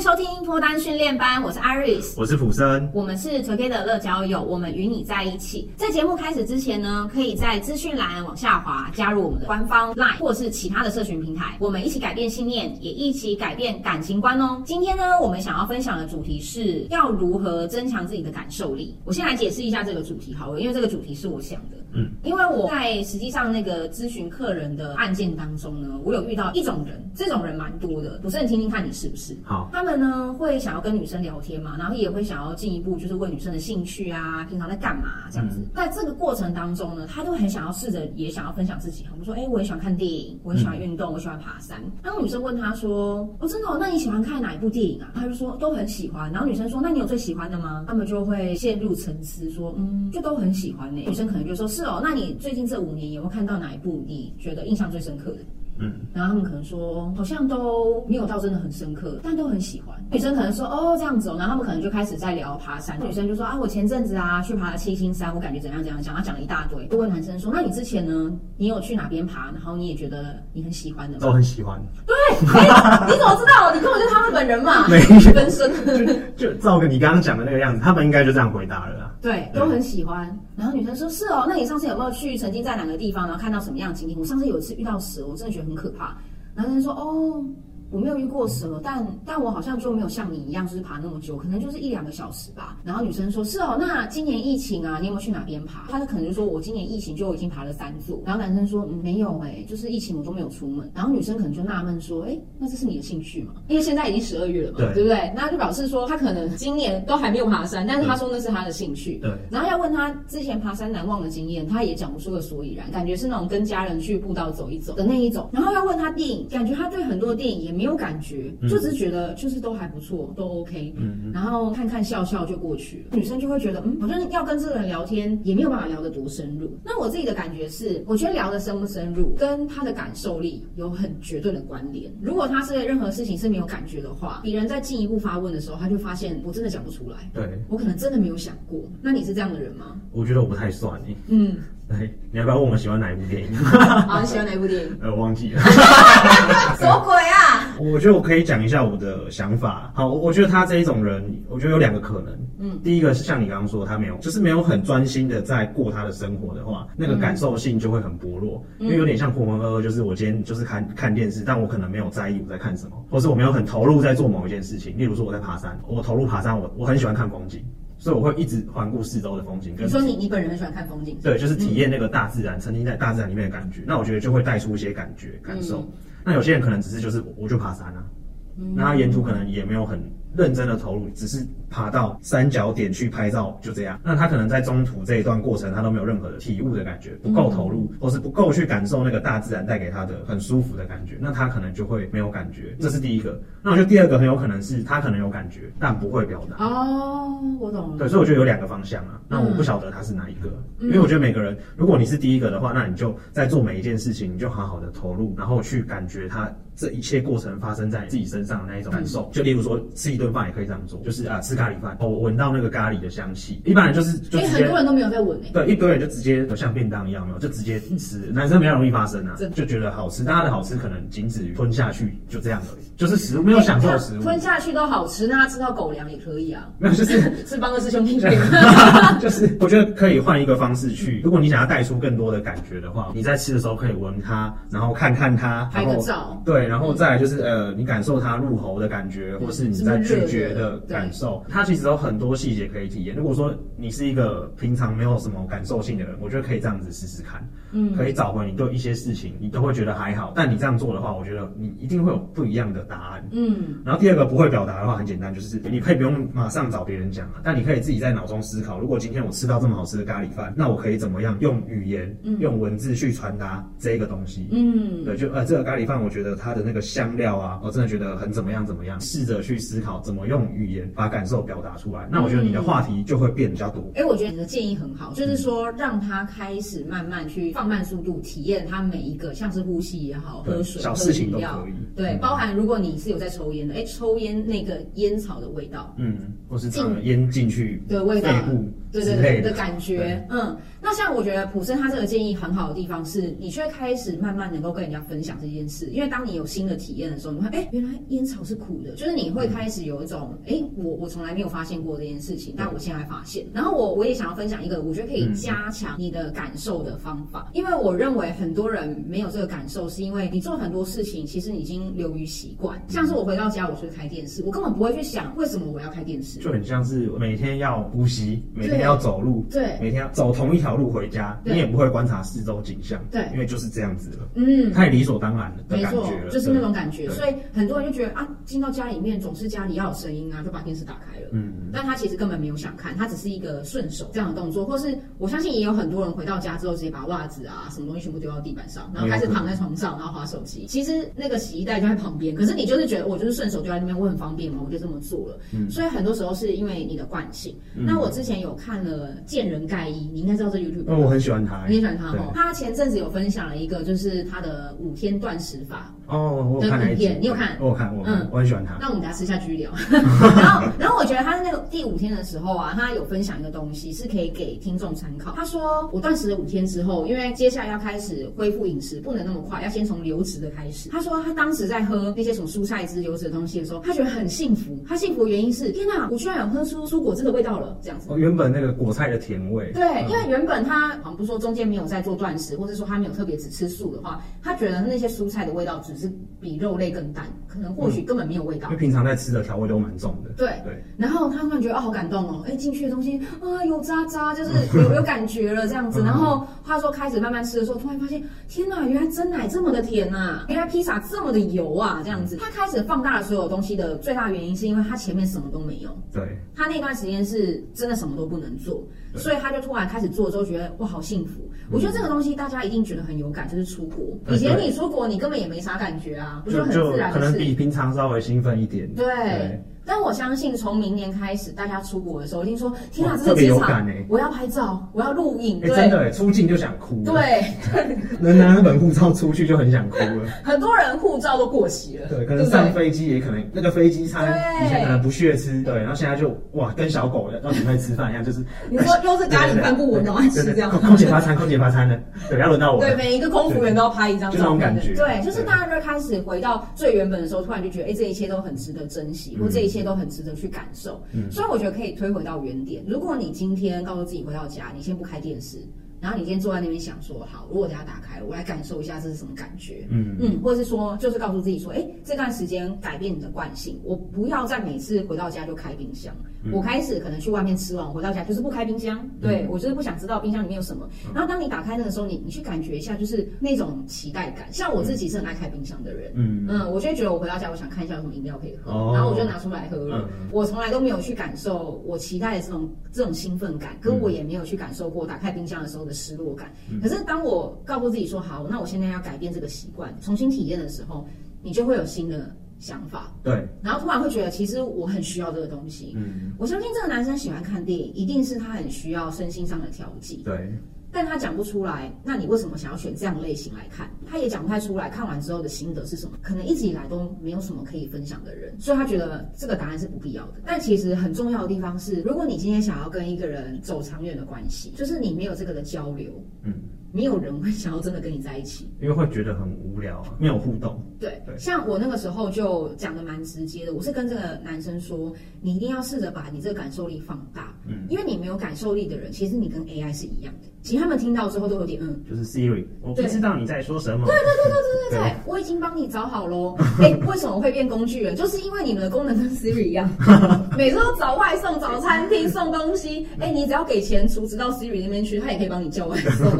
迎收听脱单训练班，我是 Iris，我是普森，我们是 Together 乐交友，我们与你在一起。在节目开始之前呢，可以在资讯栏往下滑，加入我们的官方 LINE 或是其他的社群平台，我们一起改变信念，也一起改变感情观哦。今天呢，我们想要分享的主题是要如何增强自己的感受力。我先来解释一下这个主题好了，因为这个主题是我想的。嗯，因为我在实际上那个咨询客人的案件当中呢，我有遇到一种人，这种人蛮多的，不是很听听看你是不是？好。他们呢会想要跟女生聊天嘛，然后也会想要进一步就是问女生的兴趣啊，平常在干嘛这样子。在这个过程当中呢，他都很想要试着也想要分享自己。我们说，哎，我也喜欢看电影，我也喜欢运动，我喜欢爬山。然后女生问他说，哦，真的哦？那你喜欢看哪一部电影啊？他就说都很喜欢。然后女生说，那你有最喜欢的吗？他们就会陷入沉思，说，嗯，就都很喜欢呢。女生可能就说，是哦，那你最近这五年有没有看到哪一部你觉得印象最深刻的？嗯，然后他们可能说，好像都没有到真的很深刻，但都很喜欢。女生可能说，哦，这样子哦，然后他们可能就开始在聊爬山。女生就说，啊，我前阵子啊去爬了七星山，我感觉怎样怎样讲，他讲了一大堆。就问男生说，那你之前呢？你有去哪边爬？然后你也觉得你很喜欢的吗？都很喜欢。对，哎，你怎么知道？你根本就是他们本人嘛，没分身。就照个你刚刚讲的那个样子，他们应该就这样回答了啦。对，都很喜欢。然后女生说，是哦，那你上次有没有去曾经在哪个地方，然后看到什么样的情景？我上次有一次遇到蛇，我真的觉得很可怕。男生说：“哦。”我没有遇过蛇，但但我好像就没有像你一样，就是爬那么久，可能就是一两个小时吧。然后女生说：“是哦，那今年疫情啊，你有没有去哪边爬？”他就可能就说：“我今年疫情就已经爬了三座。”然后男生说：“嗯，没有哎，就是疫情我都没有出门。”然后女生可能就纳闷说：“哎，那这是你的兴趣吗？因为现在已经十二月了嘛，对，对不对？那就表示说他可能今年都还没有爬山，但是他说那是他的兴趣。对。然后要问他之前爬山难忘的经验，他也讲不出个所以然，感觉是那种跟家人去步道走一走的那一种。然后要问他电影，感觉他对很多的电影也没有感觉。就只是觉得就是都还不错，都 OK，嗯，然后看看笑笑就过去了。女生就会觉得，嗯，好像要跟这个人聊天也没有办法聊得多深入。那我自己的感觉是，我觉得聊得深不深入，跟他的感受力有很绝对的关联。如果他是任何事情是没有感觉的话，别人在进一步发问的时候，他就发现我真的讲不出来。对，我可能真的没有想过。那你是这样的人吗？我觉得我不太算。嗯。哎，你要不要问我喜欢哪一部电影？好，你喜欢哪一部电影？呃，我忘记了。什么鬼啊？我觉得我可以讲一下我的想法。好，我觉得他这一种人，我觉得有两个可能。嗯，第一个是像你刚刚说，他没有，就是没有很专心的在过他的生活的话，那个感受性就会很薄弱，嗯、因为有点像浑浑噩噩，就是我今天就是看看电视，但我可能没有在意我在看什么，或是我没有很投入在做某一件事情。例如说我在爬山，我投入爬山，我我很喜欢看风景。所以我会一直环顾四周的风景。跟你说你你本人很喜欢看风景？对，就是体验那个大自然，沉浸在大自然里面的感觉。那我觉得就会带出一些感觉感受。那有些人可能只是就是我就爬山啊，那他沿途可能也没有很认真的投入，只是爬到三角点去拍照，就这样。那他可能在中途这一段过程，他都没有任何的体悟的感觉，不够投入，或是不够去感受那个大自然带给他的很舒服的感觉。那他可能就会没有感觉。这是第一个。那我觉得第二个很有可能是他可能有感觉，但不会表达。哦，我懂了。对，所以我觉得有两个方向啊。那我不晓得他是哪一个，因为我觉得每个人，如果你是第一个的话，那你就在做每一件事情，你就好好的投入，然后去感觉他这一切过程发生在自己身上的那一种感受。就例如说吃一顿饭也可以这样做。就是啊，吃咖喱饭，我闻到那个咖喱的香气。一般人就是，就直接，很多人都没有在闻诶。对，一堆人就直接像便当一样，没有就直接吃。男生比较容易发生啊，就觉得好吃，大家的好吃可能仅止于吞下去，就这样而已。就是食物没有享受食物，吞下去都好吃，那他吃到狗粮也可以啊。没有，就是是帮二师兄弟。就是我觉得可以换一个方式去，如果你想要带出更多的感觉的话，你在吃的时候可以闻它，然后看看它，拍个照。对，然后再来就是呃，你感受它入喉的感觉，或是你在咀嚼的感受，它其实有很多细节可以体验。如果说你是一个平常没有什么感受性的人，我觉得可以这样子试试看，嗯，可以找回你对一些事情你都会觉得还好，但你这样做的话，我觉得你一定会有不一样的答案，嗯。然后第二个不会表达的话，很简单，就是你可以不用马上找别人讲啊，但你可以自己在脑中思考，如果今天我吃到这么好吃的咖喱饭，那我可以怎么样用语言、用文字去传达这个东西？嗯，对，就呃这个咖喱饭，我觉得它的那个香料啊，我真的觉得很怎么样怎么样，试着去思考怎么用语言把感受表达出来，那我觉得你的话题就会变比较多。哎，我觉得你的建议很好，就是说让他开始慢慢去放慢速度，体验他每一个像是呼吸也好，喝水、小事情都可以。对，包含如果你是有在抽烟的，哎，抽烟那个烟草的味道，嗯，或是进烟进去，的味道。对对对的感觉。嗯，那像我觉得普森他这个建议很好的地方是，你却开始慢慢能够跟人家分享这件事，因为当你有新的体验的时候，你会哎，原来烟草是苦的，就是你会开始有一种哎，我我从来没有发现过这件事情，但我现在发现。然后我我也想要分享一个我觉得可以加强你的感受的方法，因为我认为很多人没有这个感受，是因为你做很多事情其实你已经流于习惯，像是我回到家，我是开电视，我根本不会去想为什么我要开电视，就很像是每天要呼吸，每天要走路，对，每天要走同一条路回家，你也不会观察四周景象，对，因为就是这样子了，嗯，太理所当然了的感觉了，没错，就是那种感觉，所以很多人就觉得啊，进到家里面总是家里要有声音啊，就把电视打开了，嗯，但他其实根本没有想看，他只是一个顺手这样的动作，或是我相信也有很多人回到家之后直接把袜子啊什么东西全部丢到地板上，然后开始躺在床上，然后划手机。其实那个洗衣袋就在旁边，可是你就是觉得我就是顺手丢在那边，我很方便嘛，我就这么做了。嗯，所以很多时候是因为你的惯性。那我之前有看了见人盖伊，你应该知道这 YouTube。哦，我很喜欢他，你也喜欢他哦。他前阵子有分享了一个，就是他的五天断食法。哦，我看了一片，你有看？我看，我嗯，我很喜欢他。那我们等下私下继续聊。然后，然后我觉得他在那个第五天的时候啊，他有分享一个东西是可以给听众参考。他说，我断食了五天之后，因为接下来要开始恢复饮食，不能那么快，要先从流质的开始。他说他当时在喝那些什么蔬菜汁、流质的东西的时候，他觉得很幸福。他幸福的原因是，天哪，我居然有喝出蔬果汁的味道了，这样子。哦，原本那个果菜的甜味。对，因为原本他好像不是说中间没有在做断食，或者说他没有特别只吃素的话，他觉得那些蔬菜的味道只是比肉类更淡，可能或许根本没有味道。因为平常在吃的调味都蛮重的。对对。然后他突然觉得哦，好感动哦，哎，进去的东西啊有渣渣，就是 有有感觉了这样子。然后话说开始慢慢吃的时候，突然发现天哪，原来真奶这么的甜呐，原来披萨这么的油啊，这样子。他开始放大了所有东西的最大原因，是因为他前面什么都没有。对。他那段时间是真的什么都不能做，所以他就突然开始做之后，觉得哇，好幸福。我觉得这个东西大家一定觉得很有感，就是出国。以前你出国，你根本也没啥感觉啊，不是很自然的事。可能比平常稍微兴奋一点。对。但我相信，从明年开始，大家出国的时候，一定说：“天啊，这个机场，我要拍照，我要录影。”对，真的，出境就想哭。对，能拿那本护照出去就很想哭了。很多人护照都过期了。对，可能上飞机也可能那个飞机餐以前可能不屑吃，对，然后现在就哇，跟小狗要准备吃饭一样，就是你说 又是咖喱饭不闻的爱吃这样。空姐发餐，空姐发餐的，对，要轮到我。对，每一个空服员都要拍一张照，就那种感觉。对，就是大家就开始回到最原本的时候，突然就觉得，哎，这一切都很值得珍惜，或这一切都很值得去感。感受，嗯，所以我觉得可以推回到原点。如果你今天告诉自己回到家，你先不开电视。然后你今天坐在那边想说，好，如果等下打开，我来感受一下这是什么感觉，嗯。嗯，或者是说，就是告诉自己说，哎，这段时间改变你的惯性，我不要再每次回到家就开冰箱，嗯、我开始可能去外面吃完，我回到家就是不开冰箱，嗯、对我就是不想知道冰箱里面有什么。嗯、然后当你打开那个时候，你你去感觉一下，就是那种期待感。像我自己是很爱开冰箱的人，嗯。嗯，我就觉得我回到家，我想看一下有什么饮料可以喝，哦、然后我就拿出来喝了。嗯、我从来都没有去感受我期待的这种这种兴奋感，跟我也没有去感受过打开冰箱的时候的失落感。可是，当我告诉自己说好，那我现在要改变这个习惯，重新体验的时候，你就会有新的想法。对，然后突然会觉得，其实我很需要这个东西。嗯，我相信这个男生喜欢看电影，一定是他很需要身心上的调剂。对。但他讲不出来，那你为什么想要选这样类型来看？他也讲不太出来。看完之后的心得是什么？可能一直以来都没有什么可以分享的人，所以他觉得这个答案是不必要的。但其实很重要的地方是，如果你今天想要跟一个人走长远的关系，就是你没有这个的交流，嗯，没有人会想要真的跟你在一起，因为会觉得很无聊啊，没有互动。对，对，像我那个时候就讲的蛮直接的，我是跟这个男生说，你一定要试着把你这个感受力放大，嗯，因为你没有感受力的人，其实你跟 AI 是一样的。其实他们听到之后都有点嗯，就是 Siri，我不知道你在说什么。对对对对对对对，我已经帮你找好喽。哎，为什么会变工具人？就是因为你们的功能跟 Siri 一样，每次都找外送、找餐厅送东西。哎，你只要给钱，储值到 Siri 那边去，他也可以帮你叫外送。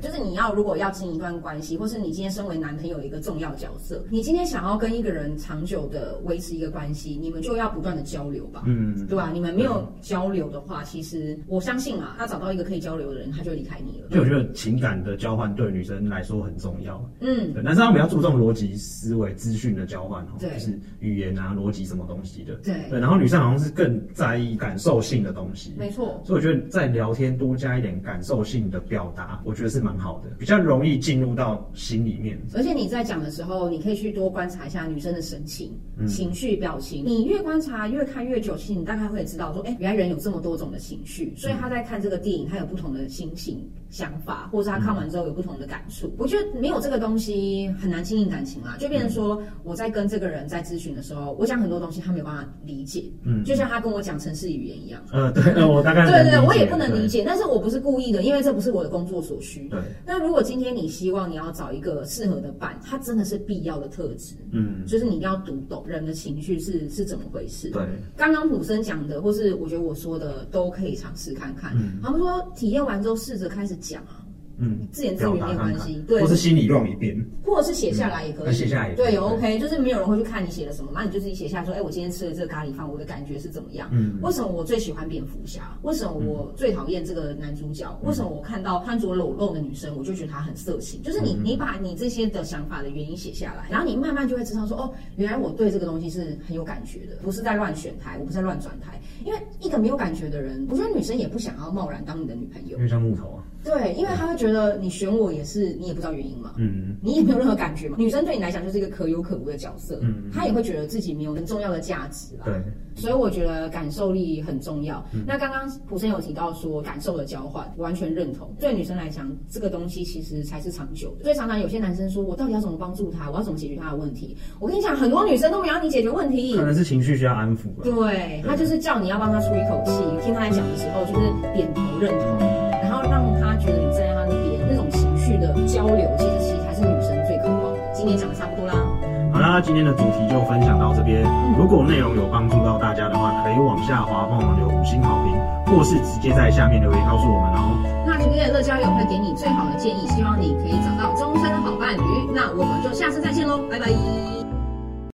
就是你要如果要经营一段关系，或是你今天身为男朋友一个重要角色，你今天想要跟一个人长久的维持一个关系，你们就要不断的交流吧。嗯，对吧？你们没有交流的话，其实我相信啊，他找到一个可以交流的人，他就。离开你了。就我觉得情感的交换对女生来说很重要。嗯，对，男生他们比较注重逻辑思维、资讯的交换，对，就是语言啊、逻辑什么东西的。对对，然后女生好像是更在意感受性的东西。没错。所以我觉得在聊天多加一点感受性的表达，我觉得是蛮好的，比较容易进入到心里面。而且你在讲的时候，你可以去多观察一下女生的神情、嗯、情绪、表情。你越观察、越看越久，其实你大概会知道说，哎，原来人有这么多种的情绪。所以他在看这个电影，他有不同的心情、想法，或者他看完之后有不同的感触。嗯、我觉得没有这个东西很难经营感情啦，就变成说我在跟这个人在咨询的时候，我讲很多东西他没有办法理解。嗯，就像他跟我讲城市语言一样。呃，对，呃，我大概对对，我也不能理解，但是我不是故意的，因为这不是我的工作所需。对。那如果今天你希望你要找一个适合的伴，他真的是必要的特质。嗯，就是你一定要读懂人的情绪是是怎么回事。对。刚刚普生讲的，或是我觉得我说的，都可以尝试看看。嗯。他们说体验完之后试着开始讲啊。嗯，自言自语没有关系，对，或是心里乱一遍，或者是写下来也可以，写下来也对，OK，就是没有人会去看你写了什么，那你就自己写下来说，哎，我今天吃了这个咖喱饭，我的感觉是怎么样？嗯，为什么我最喜欢蝙蝠侠？为什么我最讨厌这个男主角？为什么我看到穿着裸露的女生，我就觉得她很色情？就是你，你把你这些的想法的原因写下来，然后你慢慢就会知道说，哦，原来我对这个东西是很有感觉的，不是在乱选台，我不是在乱转台，因为一个没有感觉的人，我觉得女生也不想要贸然当你的女朋友，因为像木头啊。对，因为他会觉得你选我也是，你也不知道原因嘛，嗯，你也没有任何感觉嘛。女生对你来讲就是一个可有可无的角色，嗯，她也会觉得自己没有很重要的价值啦。对，所以我觉得感受力很重要。嗯、那刚刚普生有提到说感受的交换，我完全认同。对女生来讲，这个东西其实才是长久的。所以常常有些男生说，我到底要怎么帮助他？我要怎么解决他的问题？我跟你讲，很多女生都没有让你解决问题，可能是情绪需要安抚。对，对他就是叫你要帮他出一口气，听他在讲的时候就是点头认同，好啦，今天的主题就分享到这边。嗯、如果内容有帮助到大家的话，可以往下滑帮我们留五星好评，或是直接在下面留言告诉我们哦。那今天的乐交友会给你最好的建议，希望你可以找到终身的好伴侣。那我们就下次再见喽，拜拜。